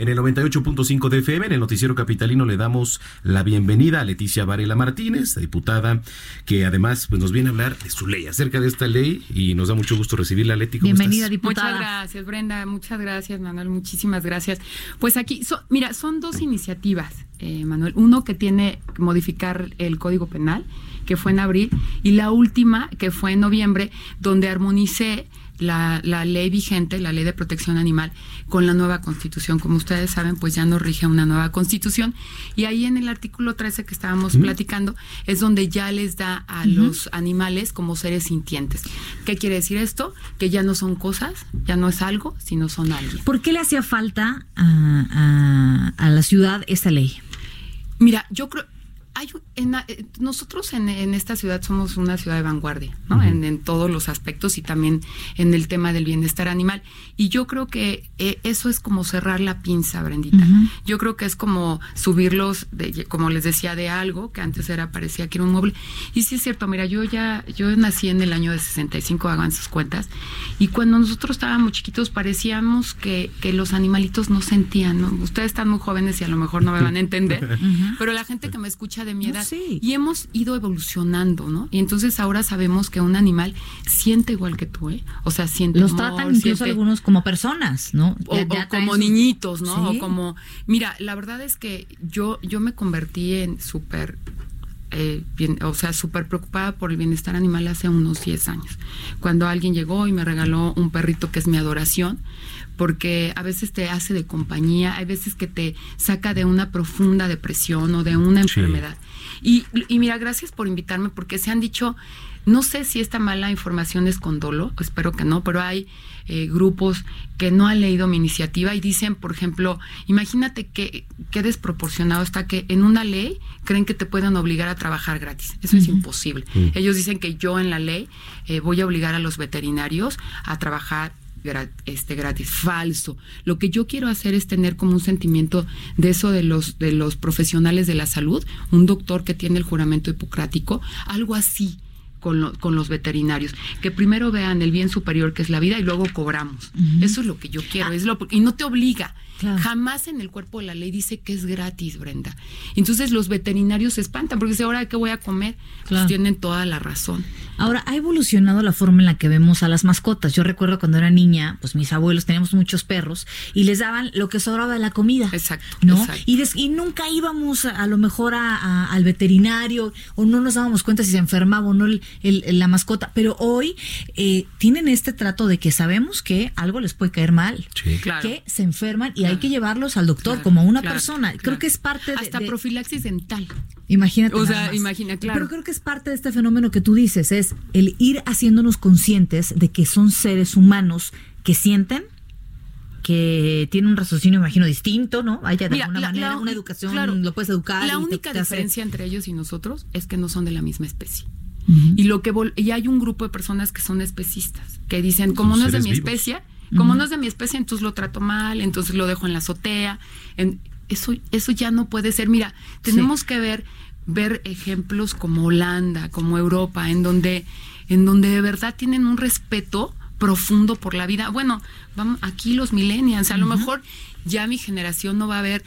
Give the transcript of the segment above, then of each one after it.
En el 98.5 de FM, en el Noticiero Capitalino, le damos la bienvenida a Leticia Varela Martínez, diputada, que además pues, nos viene a hablar de su ley, acerca de esta ley, y nos da mucho gusto recibirla, Leti. Bienvenida, diputada. Muchas gracias, Brenda. Muchas gracias, Manuel. Muchísimas gracias. Pues aquí, mira, son dos iniciativas, eh, Manuel. Uno que tiene que modificar el Código Penal, que fue en abril, y la última, que fue en noviembre, donde armonicé la, la, ley vigente, la ley de protección animal, con la nueva constitución. Como ustedes saben, pues ya nos rige una nueva constitución. Y ahí en el artículo 13 que estábamos platicando es donde ya les da a los animales como seres sintientes. ¿Qué quiere decir esto? Que ya no son cosas, ya no es algo, sino son algo. ¿Por qué le hacía falta a, a, a la ciudad esta ley? Mira, yo creo hay, en, eh, nosotros en, en, esta ciudad somos una ciudad de vanguardia, ¿no? Uh -huh. en, en, todos los aspectos y también en el tema del bienestar animal. Y yo creo que eh, eso es como cerrar la pinza, Brendita. Uh -huh. Yo creo que es como subirlos, de, como les decía, de algo que antes era parecía que era un mueble. Y sí es cierto, mira, yo ya, yo nací en el año de 65, hagan sus cuentas, y cuando nosotros estábamos chiquitos parecíamos que, que los animalitos no sentían, ¿no? Ustedes están muy jóvenes y a lo mejor no me van a entender, uh -huh. pero la gente que me escucha de mi edad. No, sí. Y hemos ido evolucionando, ¿no? Y entonces ahora sabemos que un animal siente igual que tú, ¿eh? O sea, siente. Los amor, tratan incluso siente... algunos como personas, ¿no? O, ya, ya o como niñitos, ¿no? ¿Sí? O como. Mira, la verdad es que yo, yo me convertí en súper eh, bien, o sea, súper preocupada por el bienestar animal hace unos 10 años. Cuando alguien llegó y me regaló un perrito que es mi adoración, porque a veces te hace de compañía, hay veces que te saca de una profunda depresión o de una enfermedad. Sí. Y, y mira, gracias por invitarme, porque se han dicho, no sé si esta mala información es con dolo, espero que no, pero hay eh, grupos que no han leído mi iniciativa y dicen, por ejemplo, imagínate que, que desproporcionado está que en una ley creen que te pueden obligar a trabajar gratis. Eso uh -huh. es imposible. Uh -huh. Ellos dicen que yo en la ley eh, voy a obligar a los veterinarios a trabajar este gratis falso. Lo que yo quiero hacer es tener como un sentimiento de eso de los de los profesionales de la salud un doctor que tiene el juramento hipocrático algo así con, lo, con, los veterinarios, que primero vean el bien superior que es la vida y luego cobramos. Uh -huh. Eso es lo que yo quiero, ah. es lo, y no te obliga. Claro. Jamás en el cuerpo de la ley dice que es gratis, Brenda. Entonces los veterinarios se espantan porque dicen, ahora qué voy a comer, pues claro. pues tienen toda la razón. Ahora, ha evolucionado la forma en la que vemos a las mascotas. Yo recuerdo cuando era niña, pues mis abuelos teníamos muchos perros y les daban lo que sobraba de la comida. Exacto. ¿no? Exacto. Y, des, y, nunca íbamos a, a lo mejor a, a, al veterinario o no nos dábamos cuenta si se enfermaba o no el, el, la mascota. Pero hoy eh, tienen este trato de que sabemos que algo les puede caer mal, sí. claro. que se enferman y hay que llevarlos al doctor claro, como una claro, persona. Claro. Creo que es parte de. Hasta de, profilaxis dental. Imagínate. O sea, imagina, claro. Pero creo que es parte de este fenómeno que tú dices, es el ir haciéndonos conscientes de que son seres humanos que sienten, que tienen un raciocinio, imagino, distinto, ¿no? Haya de Mira, alguna la, manera la, una educación, claro, lo puedes educar. La única te, te diferencia hace... entre ellos y nosotros es que no son de la misma especie. Uh -huh. Y lo que y hay un grupo de personas que son especistas, que dicen, como no es de mi vivos. especie, como uh -huh. no es de mi especie, entonces lo trato mal, entonces lo dejo en la azotea. En, eso, eso ya no puede ser. Mira, tenemos sí. que ver, ver ejemplos como Holanda, como Europa, en donde, en donde de verdad tienen un respeto profundo por la vida. Bueno, vamos, aquí los millennials, a uh -huh. lo mejor ya mi generación no va a ver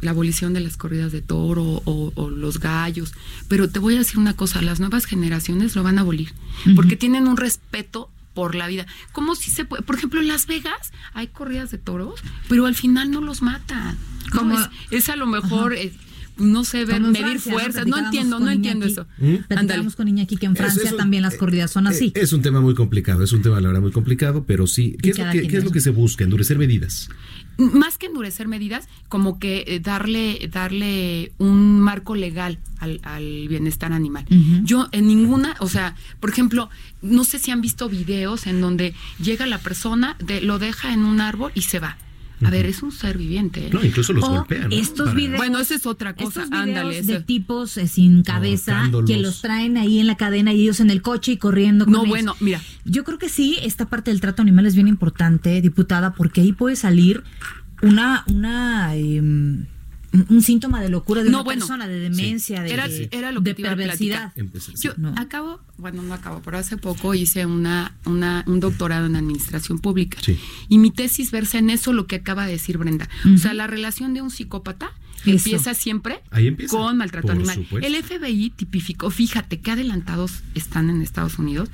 la abolición de las corridas de toro o, o, los gallos, pero te voy a decir una cosa, las nuevas generaciones lo van a abolir, uh -huh. porque tienen un respeto por la vida. Como si se puede, por ejemplo, en Las Vegas hay corridas de toros, pero al final no los matan. Como es, es, a lo mejor, es, no sé, ver, medir fuerzas. No, entiendo, no entiendo eso. ¿Mm? con Iñaki que en Francia también las corridas son así. Es un tema muy complicado, es un tema, la verdad, muy complicado, pero sí. ¿Qué, es lo, que, ¿qué es lo que se busca? ¿Endurecer medidas? Más que endurecer medidas, como que eh, darle, darle un marco legal al, bienestar animal. Yo en ninguna, o sea, por ejemplo, no sé si han visto videos en donde llega la persona, de, lo deja en un árbol y se va. A ver, es un ser viviente. ¿eh? No, incluso los golpean. Estos videos, bueno, esa es otra cosa. Ándale. De tipos eh, sin cabeza que los traen ahí en la cadena y ellos en el coche y corriendo. no, bueno, mira. Yo creo que sí, esta parte del trato animal es bien importante, diputada, porque ahí puede salir una, una em, un síntoma de locura de una persona, de demencia, de, era, lo que perversidad. Yo acabo, bueno, no acabo, pero hace poco hice una, una un doctorado en administración pública. Y mi tesis versa en eso lo que acaba de decir Brenda. O sea, la relación de un psicópata empieza siempre con maltrato animal. El FBI tipificó, fíjate qué adelantados están en Estados Unidos.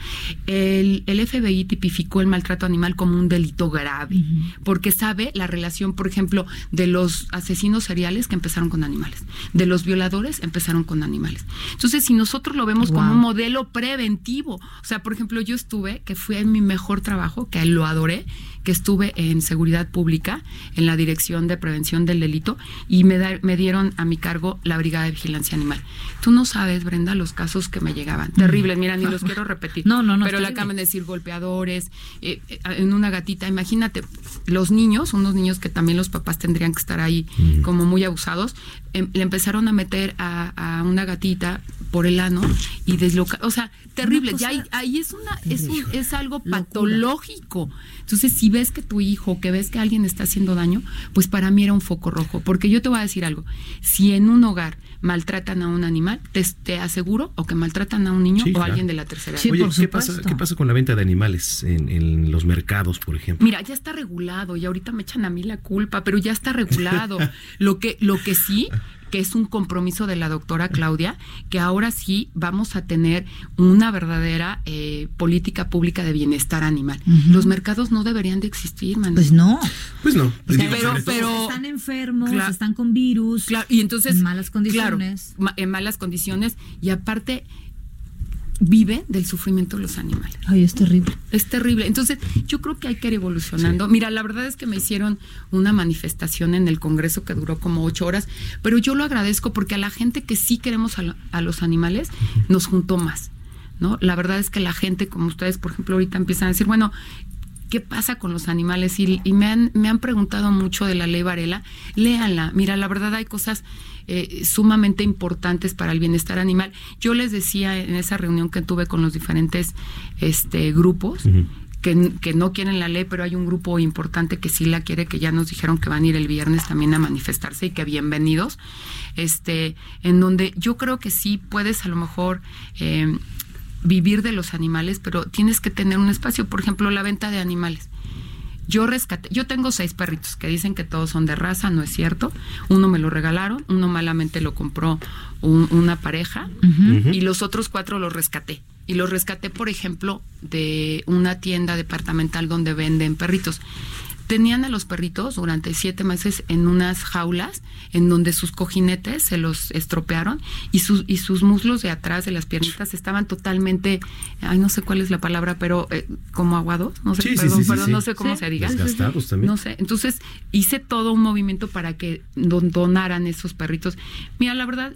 El, FBI tipificó el maltrato animal como un delito grave, porque sabe la relación, por ejemplo, de los asesinos seriales que empezaron con animales, de los violadores empezaron con animales. Entonces, si nosotros lo vemos como un modelo preventivo, o sea, por ejemplo, yo estuve, que fue mi mejor trabajo, que lo adoré, que estuve en seguridad pública, en la dirección de prevención del delito, y me, me dieron a mi cargo la brigada de vigilancia animal. Tú no sabes, Brenda, los casos que me llegaban. Terribles, mira, ni los quiero repetir. No, no, no. Pero le acaban de decir golpeadores, eh, eh, en una gatita. Imagínate, los niños, unos niños que también los papás tendrían que estar ahí como muy abusados, em, le empezaron a meter a, una gatita por el ano y deslocar. O sea, terrible. Ya ahí, es, una, es, es algo patológico. Entonces, si ves que tu hijo, que ves que alguien está haciendo daño, pues para mí era un foco rojo. Porque yo te voy a decir algo, si en un hogar maltratan a un animal, te, aseguro o que maltratan a un niño o a alguien de la tercera edad. Oye, ¿qué pasa, ¿qué pasa con la venta de animales en, en, los mercados, por ejemplo? Mira, ya está regulado y ahorita me echan a mí la culpa, pero ya está regulado. lo que lo que sí que es un compromiso de la doctora Claudia, que ahora sí vamos a tener una verdadera eh, política pública de bienestar animal. Los mercados no deberían de existir, man. Pues no. Pues no. pero, pero, están enfermos, están con virus, y entonces en malas condiciones. en malas condiciones y aparte vive del sufrimiento de los animales. Ay, es terrible. Es terrible. Entonces, yo creo que hay que ir evolucionando. Mira, la verdad es que me hicieron una manifestación en el Congreso que duró como ocho horas, pero yo lo agradezco porque a la gente que sí queremos a, los animales nos juntó más. ¿No? La verdad es que la gente, como ustedes, por ejemplo, ahorita empiezan a decir, bueno, ¿qué pasa con los animales? Y, y me, han, me han preguntado mucho de la ley Varela. Léanla. Mira, la verdad hay cosas eh, sumamente importantes para el bienestar animal. Yo les decía en esa reunión que tuve con los diferentes este, grupos, que, que, no quieren la ley, pero hay un grupo importante que sí la quiere, que ya nos dijeron que van a ir el viernes también a manifestarse y que bienvenidos, este, en donde yo creo que sí puedes a lo mejor eh, vivir de los animales, pero tienes que tener un espacio, por ejemplo, la venta de animales. Yo rescaté, yo tengo seis perritos que dicen que todos son de raza, no es cierto. Uno me lo regalaron, uno malamente lo compró una pareja y los otros cuatro los rescaté. Y los rescaté, por ejemplo, de una tienda departamental donde venden perritos tenían a los perritos durante siete meses en unas jaulas en donde sus cojinetes se los estropearon y sus y sus muslos de atrás de las piernitas estaban totalmente ay no sé cuál es la palabra pero eh, como aguados no sé perdón, perdón no sé cómo se diga. Desgastados también. No sé entonces hice todo un movimiento para que donaran esos perritos. Mira la verdad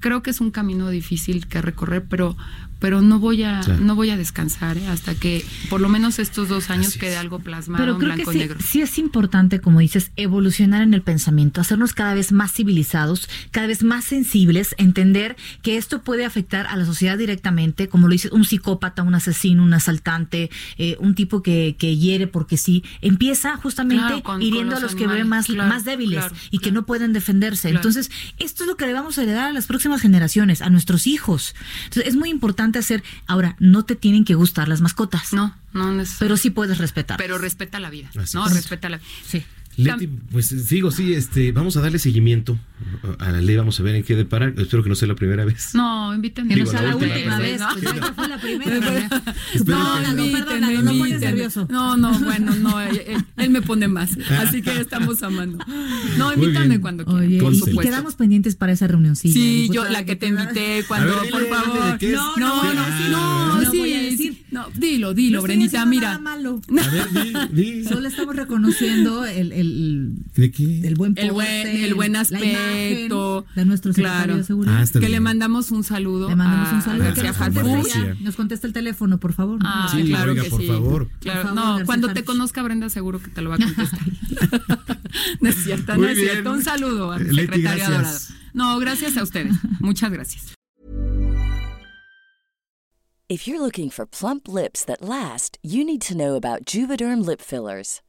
creo que es un camino difícil que recorrer pero pero no voy a no voy a descansar ¿eh? hasta que por lo menos estos dos años quede algo plasmado pero creo blanco que y sí, negro. Sí es importante, como dices, evolucionar en el pensamiento, hacernos cada vez más civilizados, cada vez más sensibles, entender que esto puede afectar a la sociedad directamente, como lo dice un psicópata, un asesino, un asaltante, eh, un tipo que, que hiere porque sí, empieza justamente hiriendo a los que ven más, más débiles y que no pueden defenderse. Entonces, esto es lo que le vamos a heredar a las próximas generaciones, a nuestros hijos. Entonces, es muy importante hacer. Ahora, no te tienen que gustar las mascotas. No, no necesariamente. Pero sí puedes respetar. Pero respeta la vida. no, respeta la Sí. Leti, pues digo, sí, este, vamos a darle seguimiento a la ley, vamos a ver en qué deparar. Espero que no sea la primera vez. No, invítenme. Que no sea la, última, vez, ¿no? No, no, no, no, nervioso. No, no, bueno, no, él, me pone más. Así que estamos amando. No, invítame cuando quieras. y, quedamos pendientes para esa reunión, sí. Yo la que te invité cuando, ver, por favor. No, no, no, no, sí, no, dilo, dilo, Brenita, mira. A ver, di, Solo estamos reconociendo el el, ¿De qué? el buen el buen, el buen aspecto de nuestro secretario de seguridad. Ah, que le mandamos un saludo. Le mandamos un saludo. García nos contesta el teléfono, por favor. Ah, sí, claro que por sí. Favor. Claro, no, cuando te conozca Brenda seguro que te lo va a contestar. no es cierto, no es cierto. Un saludo al secretario adorado. No, gracias a ustedes. Muchas gracias. If you're looking for plump lips that last, you need to know about Juvederm lip fillers.